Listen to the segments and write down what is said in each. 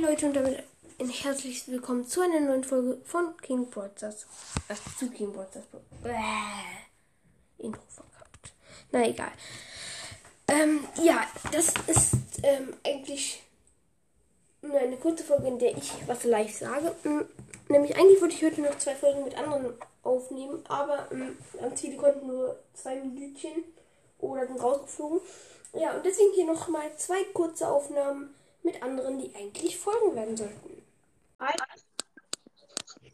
Leute und damit ein herzliches Willkommen zu einer neuen Folge von King Broadcast. Ach, zu King Broadcast. Intro verkackt. Na egal. Ähm, ja, das ist ähm, eigentlich nur eine kurze Folge, in der ich was live sage. Ähm, nämlich eigentlich wollte ich heute noch zwei Folgen mit anderen aufnehmen, aber ähm, ganz viele konnten nur zwei Minütchen oder sind rausgeflogen. Ja, und deswegen hier noch mal zwei kurze Aufnahmen mit anderen, die eigentlich Folgen werden sollten.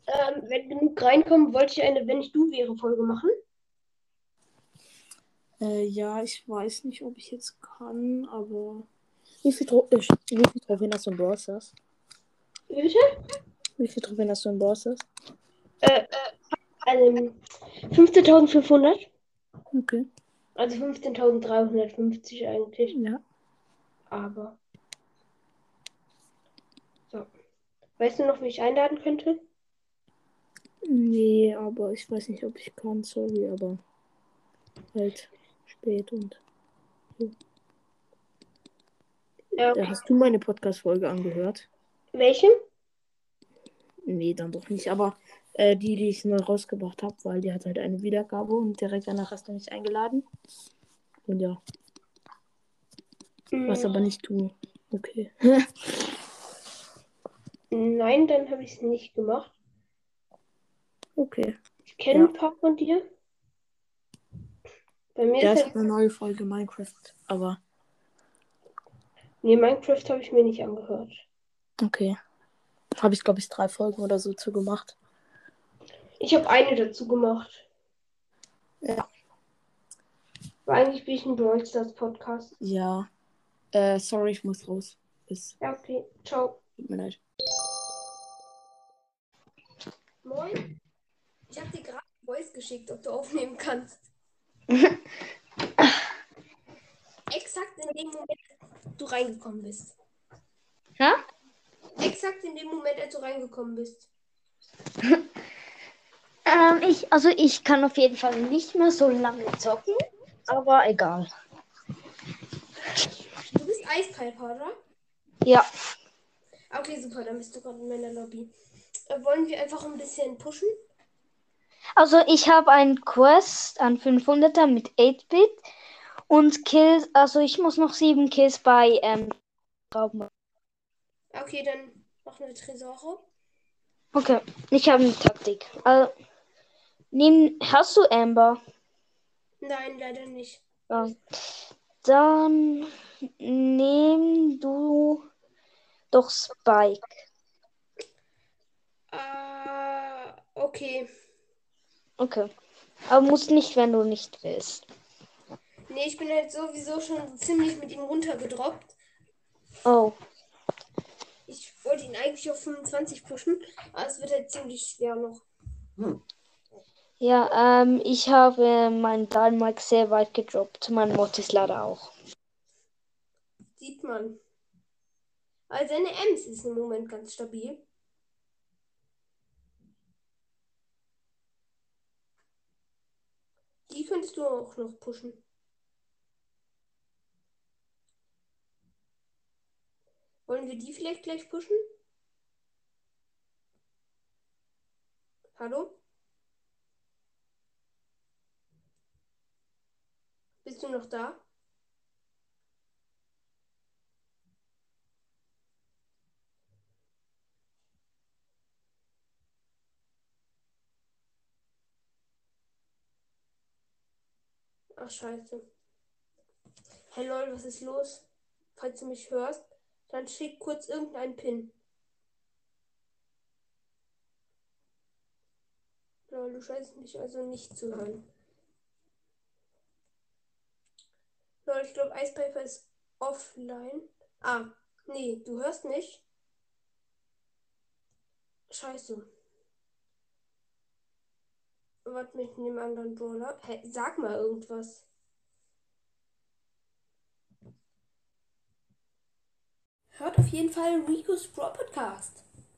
Ähm, wenn genug reinkommen, wollte ich eine Wenn ich du wäre Folge machen. Äh, ja, ich weiß nicht, ob ich jetzt kann, aber. Wie viel, Tro äh, wie viel Trophäen hast du in Brawl Stars? Wie bitte? Wie viel Trophäen hast du in Brawl Stars? Äh, äh, also 15.500. Okay. Also 15.350 eigentlich. Ja. Aber. So. Weißt du noch, wie ich einladen könnte? Nee, aber ich weiß nicht, ob ich kann, sorry, aber halt spät und. Ja, Da okay. hast du meine Podcast-Folge angehört? Welche? Nee, dann doch nicht, aber äh, die, die ich neu rausgebracht habe, weil die hat halt eine Wiedergabe und direkt danach hast du mich eingeladen. Und ja, was Hm, aber nicht du. Okay. Nein, dann habe ich es nicht gemacht. okay. Ich kenne Ja. ein paar von dir. Bei mir Da ist ist halt. eine neue Folge Minecraft, aber Nee, Minecraft habe ich mir nicht angehört. okay. Habe ich, glaube ich, drei Folgen oder so zu gemacht. Ich habe eine dazu gemacht. Ja. Aber eigentlich bin ich ein Brawl Stars Podcast. Ja. Äh, sorry, ich muss raus. Bis. Ja, okay. Ciao. Tut mir leid. Moin. Ich habe dir gerade Voice geschickt, ob du aufnehmen kannst. Exakt in dem Moment, du reingekommen bist. Hä? Exakt in dem Moment, als du reingekommen bist. Ähm, ich, also ich kann auf jeden Fall nicht mehr so lange zocken, aber egal. Du bist Eispiper, oder? Ja, Okay, super, dann bist du gerade in meiner Lobby. Äh, wollen wir einfach ein bisschen pushen? also ich habe einen Quest an 500er mit 8-Bit und Kills, also ich muss noch sieben Kills bei ähm, Rauben. Okay, dann machen wir Tresore. Okay, ich habe eine Taktik. Also, nehm, hast du Amber? Nein, leider nicht. Ja. Dann nimm du doch Spike. Äh, okay. Okay. Aber muss nicht, wenn du nicht willst. Nee, ich bin halt sowieso schon ziemlich mit ihm runtergedroppt. Oh. Ich wollte ihn eigentlich auf 25 pushen, aber es wird halt ziemlich schwer noch. Ja, ähm, ich habe meinen Dynamite sehr weit gedroppt. Mein Mod ist leider auch. Sieht man. Also seine Ems ist im Moment ganz stabil. Die könntest du auch noch pushen. Wollen wir die vielleicht gleich pushen? Hallo? Bist du noch da? Ach, scheiße. Hey lol, was ist los? Falls du mich hörst, dann schick kurz irgendeinen Pin. Lol, du scheinst mich also nicht zu hören. Lol, ich glaube, Eispiper ist offline. Ah, nee, du hörst mich? Scheiße. Warte mit dem anderen Brawler. Hey, sag mal irgendwas. Hört auf jeden Fall Rico's Brawl Podcast.